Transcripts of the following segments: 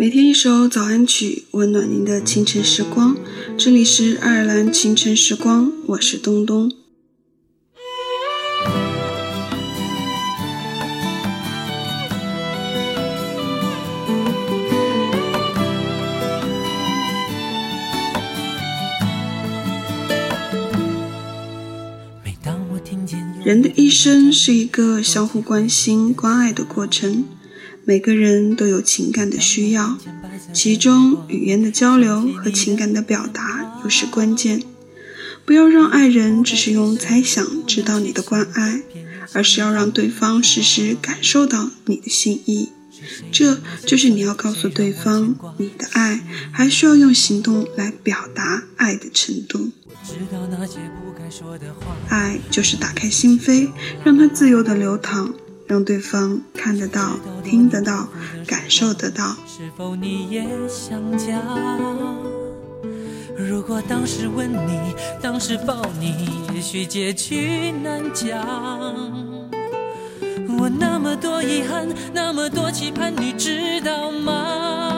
每天一首早安曲，温暖您的清晨时光。这里是爱尔兰清晨时光，我是东东。人的一生是一个相互关心、关爱的过程。每个人都有情感的需要，其中语言的交流和情感的表达又是关键。不要让爱人只是用猜想知道你的关爱，而是要让对方时时感受到你的心意。这就是你要告诉对方，你的爱还需要用行动来表达爱的程度。爱就是打开心扉，让它自由的流淌，让对方看得到、听得到、感受得到。是否你也想家？如果当时吻你，当时抱你，也许结局难讲。我那么多遗憾，那么多期盼，你知道吗？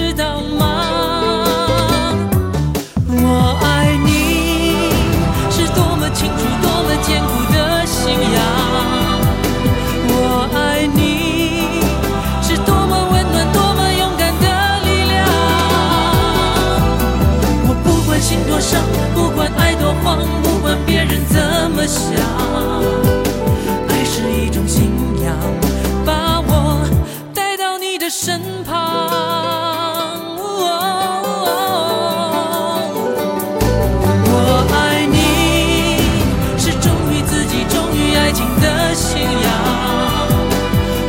的想，爱是一种信仰，把我带到你的身旁。哦，我爱你，是忠于自己、忠于爱情的信仰。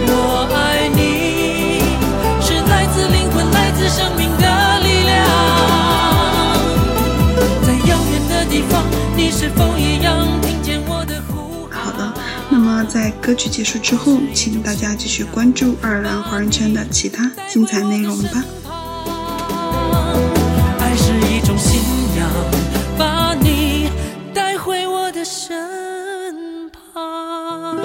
我爱你，是来自灵魂、来自生命的力量。在遥远的地方，你是否一样？在歌曲结束之后，请大家继续关注爱尔兰华人圈的其他精彩内容吧。爱是一种信仰，把你带回我的身旁。